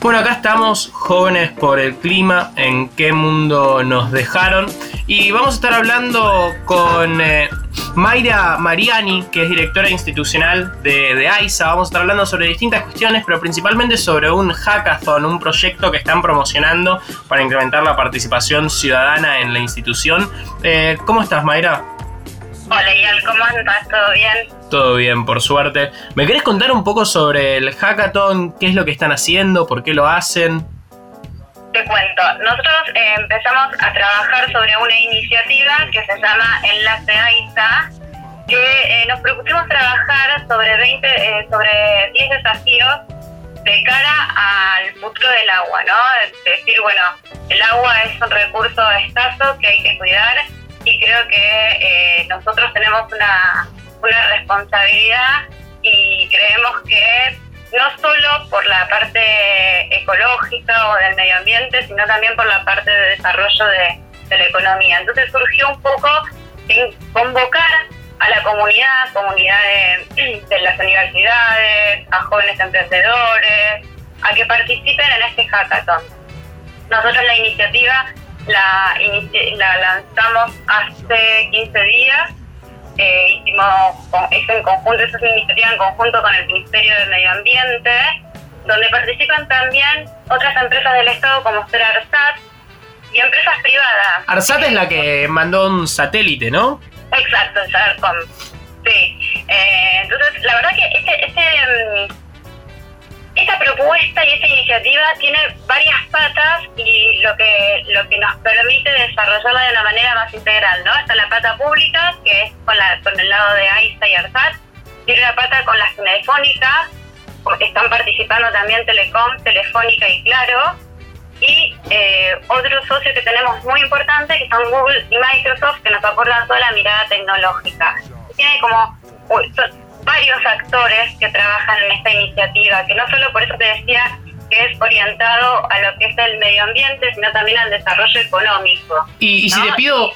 Bueno, acá estamos, jóvenes por el clima, en qué mundo nos dejaron. Y vamos a estar hablando con eh, Mayra Mariani, que es directora institucional de, de AISA. Vamos a estar hablando sobre distintas cuestiones, pero principalmente sobre un hackathon, un proyecto que están promocionando para incrementar la participación ciudadana en la institución. Eh, ¿Cómo estás, Mayra? Hola, Ian, ¿cómo andas? ¿Todo bien? Todo bien, por suerte. ¿Me querés contar un poco sobre el hackathon? ¿Qué es lo que están haciendo? ¿Por qué lo hacen? Te cuento. Nosotros eh, empezamos a trabajar sobre una iniciativa que se llama Enlace AISA, que eh, nos propusimos trabajar sobre 20, eh, sobre 10 desafíos de cara al futuro del agua, ¿no? Es decir, bueno, el agua es un recurso escaso que hay que cuidar y creo que nosotros tenemos una una responsabilidad y creemos que no solo por la parte ecológica o del medio ambiente, sino también por la parte de desarrollo de, la economía. Entonces surgió un poco en convocar a la comunidad, comunidad de, las universidades, a jóvenes emprendedores, a que participen en este hackathon. Nosotros la iniciativa la, la lanzamos hace 15 días eh, hicimos eso en conjunto, eso es una iniciativa en conjunto con el Ministerio del Medio Ambiente, donde participan también otras empresas del Estado como ser ARSAT y empresas privadas. ARSAT es la que mandó un satélite, ¿no? Exacto, SARCOM. Sí. Eh, entonces, la verdad que este, este mm, esta propuesta y esta iniciativa tiene varias patas y lo que lo que nos permite desarrollarla de una manera más integral, ¿no? Está la pata pública, que es con, la, con el lado de AISA y ARSAT, tiene la pata con las telefónicas, están participando también Telecom, Telefónica y Claro, y eh, otro socio que tenemos muy importante, que son Google y Microsoft, que nos aportan toda la mirada tecnológica. Tiene como varios actores que trabajan en esta iniciativa, que no solo por eso te decía que es orientado a lo que es el medio ambiente, sino también al desarrollo económico. Y, si te pido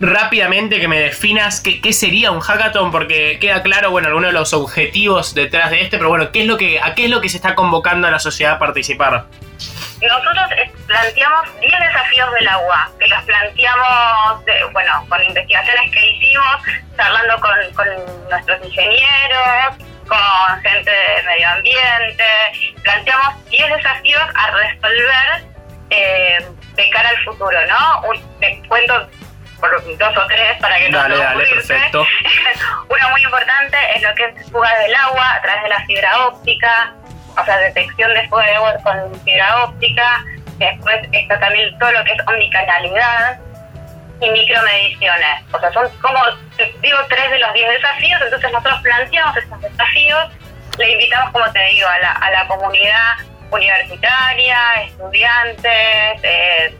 rápidamente que me definas qué, sería un hackathon, porque queda claro, bueno, algunos de los objetivos detrás de este, pero bueno, ¿qué es lo que, ¿a qué es lo que se está convocando a la sociedad a participar? Nosotros eh, planteamos 10 desafíos del agua, que los planteamos, bueno, con investigaciones que hicimos, charlando con, nuestros ingenieros, con gente de medio ambiente, planteamos 10 desafíos a resolver eh, de cara al futuro, ¿no? te cuento por dos o tres para que no dale, dale, perfecto. Uno muy importante es lo que es fuga del agua a través de la fibra óptica, o sea, detección de fuga de agua con fibra óptica, después está también todo lo que es omnicanalidad y micromediciones. O sea, son como, digo, tres de los diez desafíos, entonces nosotros planteamos estos desafíos, le invitamos, como te digo, a la, a la comunidad universitaria, estudiantes, eh,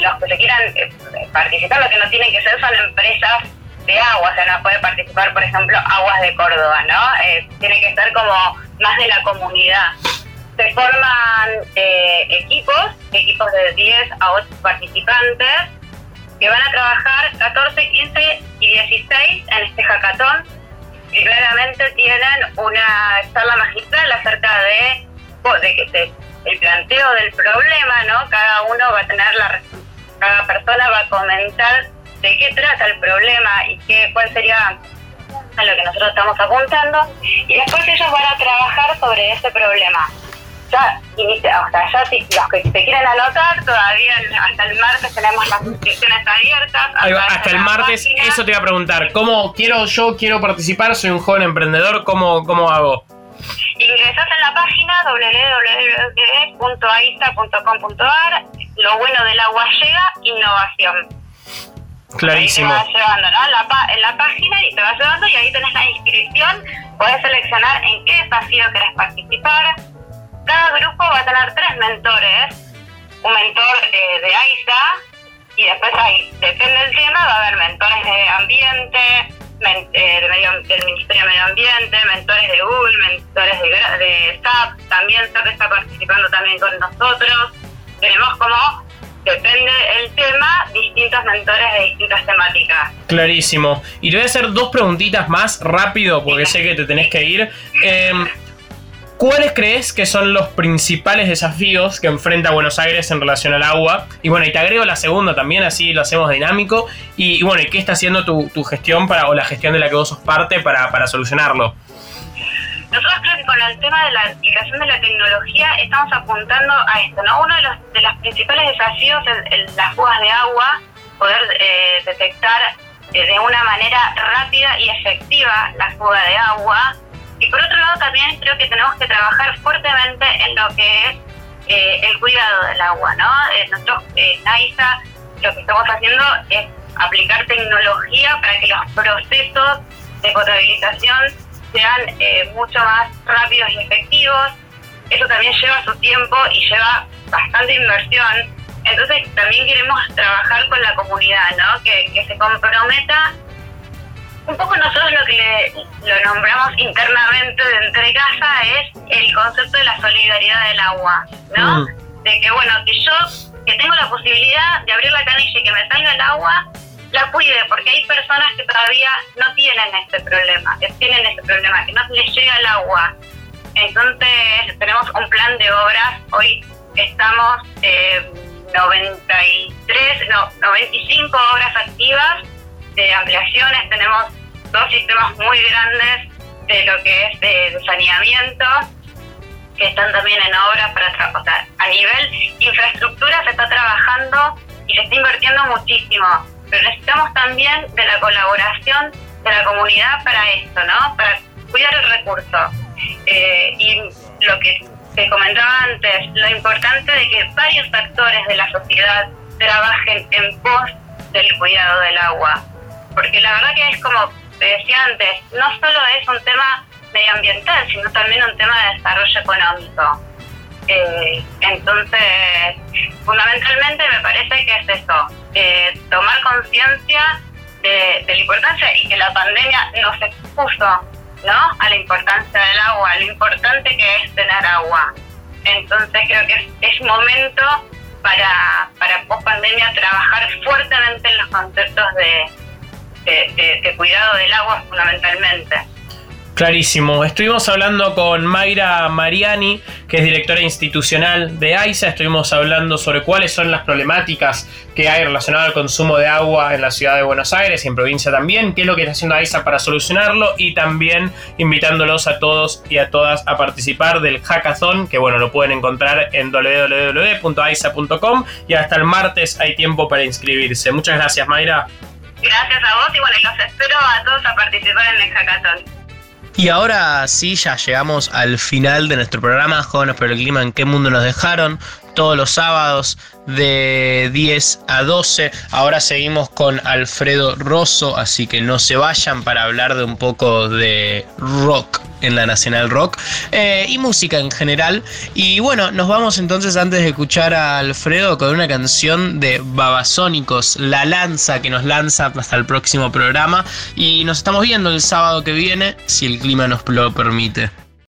los que se quieran eh, participar, lo que no tienen que ser son empresas de agua, o sea, no puede participar, por ejemplo, Aguas de Córdoba, ¿no? Eh, tiene que ser como más de la comunidad. Se forman eh, equipos, equipos de 10 a 8 participantes, que van a trabajar 14, 15 y 16 en este hackathon y claramente tienen una charla magistral acerca de, de, el planteo del problema, ¿no? Cada uno va a tener la cada persona va a comentar de qué trata el problema y qué cuál sería a lo que nosotros estamos apuntando y después ellos van a trabajar sobre ese problema. Ya, inicia, o sea, ya si los que se quieren anotar, todavía hasta el martes tenemos las inscripciones abiertas. Hasta, el martes, eso te iba a preguntar. ¿Cómo quiero yo quiero participar? Soy un joven emprendedor, ¿cómo, cómo hago? Ingresas en la página www.aisa.com.ar. Lo bueno del agua llega, innovación Clarísimo. te vas llevando, ¿no? La en la página y te vas llevando y ahí tenés la inscripción. Puedes seleccionar en qué desafío querés participar. Tener tres mentores. Un mentor eh, de AISA y después ahí, depende del tema, va a haber mentores de ambiente, eh, del Ministerio de Medio Ambiente, mentores de Google, mentores de, de SAP. También SAP está participando también con nosotros. Tenemos como depende el tema, distintos mentores de distintas temáticas. Clarísimo. Y te voy a hacer dos preguntitas más rápido porque sé que te tenés que ir. Em, ¿Cuáles crees que son los principales desafíos que enfrenta Buenos Aires en relación al agua? Y bueno, y te agrego la segunda también, así lo hacemos dinámico. Y, bueno, ¿qué está haciendo tu, gestión para, o la gestión de la que vos sos parte para, para solucionarlo? Nosotros creo que con el tema de la aplicación de la tecnología estamos apuntando a esto, ¿no? Uno de los, de los principales desafíos es las fugas de agua, poder eh, detectar eh, de una manera rápida y efectiva la fuga de agua. Y por otro lado también creo que tenemos que trabajar fuertemente en lo que es eh, el cuidado del agua, ¿no? nosotros en AISA lo que estamos haciendo es aplicar tecnología para que los procesos de potabilización sean eh, mucho más rápidos y efectivos. Eso también lleva su tiempo y lleva bastante inversión. Entonces también queremos trabajar con la comunidad, ¿no? Que, que se comprometa. Un poco nosotros lo que lo nombramos internamente de entre casa es el concepto de la solidaridad del agua, ¿no? Mm. De que, bueno, que yo, que tengo la posibilidad de abrir la canilla y que me salga el agua, la cuide, porque hay personas que todavía no tienen este problema, que tienen este problema, que no les llega el agua. Entonces tenemos un plan de obras, hoy estamos eh, 93, no, 95 obras activas de ampliaciones, tenemos dos sistemas muy grandes de lo que es de, saneamiento, que están también en obras para trabajar. A nivel infraestructura se está trabajando y se está invirtiendo muchísimo pero necesitamos también de la colaboración de la comunidad para esto, ¿no? Para cuidar el recurso. Eh, y lo que te comentaba antes, lo importante de que varios actores de la sociedad trabajen en pos del cuidado del agua. Porque la verdad que es como te decía antes, no solo es un tema medioambiental, sino también un tema de desarrollo económico. Eh, entonces, fundamentalmente me parece que es eso, eh, tomar conciencia de, la importancia y que la pandemia nos expuso ¿no? a la importancia del agua, lo importante que es tener agua. Entonces creo que es, momento para, para post pandemia trabajar fuertemente en los conceptos de cuidado del agua fundamentalmente. Clarísimo. Estuvimos hablando con Mayra Mariani, que es directora institucional de AISA. Estuvimos hablando sobre cuáles son las problemáticas que hay relacionadas al consumo de agua en la ciudad de Buenos Aires y en provincia también, qué es lo que está haciendo AISA para solucionarlo y también invitándolos a todos y a todas a participar del hackathon, que bueno, lo pueden encontrar en www.aisa.com y hasta el martes hay tiempo para inscribirse. Muchas gracias, Mayra. Gracias a vos y bueno, los espero a todos a participar en el hackathon. Y ahora sí, ya llegamos al final de nuestro programa Jóvenes por el Clima, ¿en qué mundo nos dejaron? Todos los sábados de 10 a 12. Ahora seguimos con Alfredo Rosso, así que no se vayan para hablar de un poco de rock en la Nacional Rock eh, y música en general. Y bueno, nos vamos entonces antes de escuchar a Alfredo con una canción de Babasónicos, La Lanza, que nos lanza hasta el próximo programa. Y nos estamos viendo el sábado que viene, si el clima nos lo permite.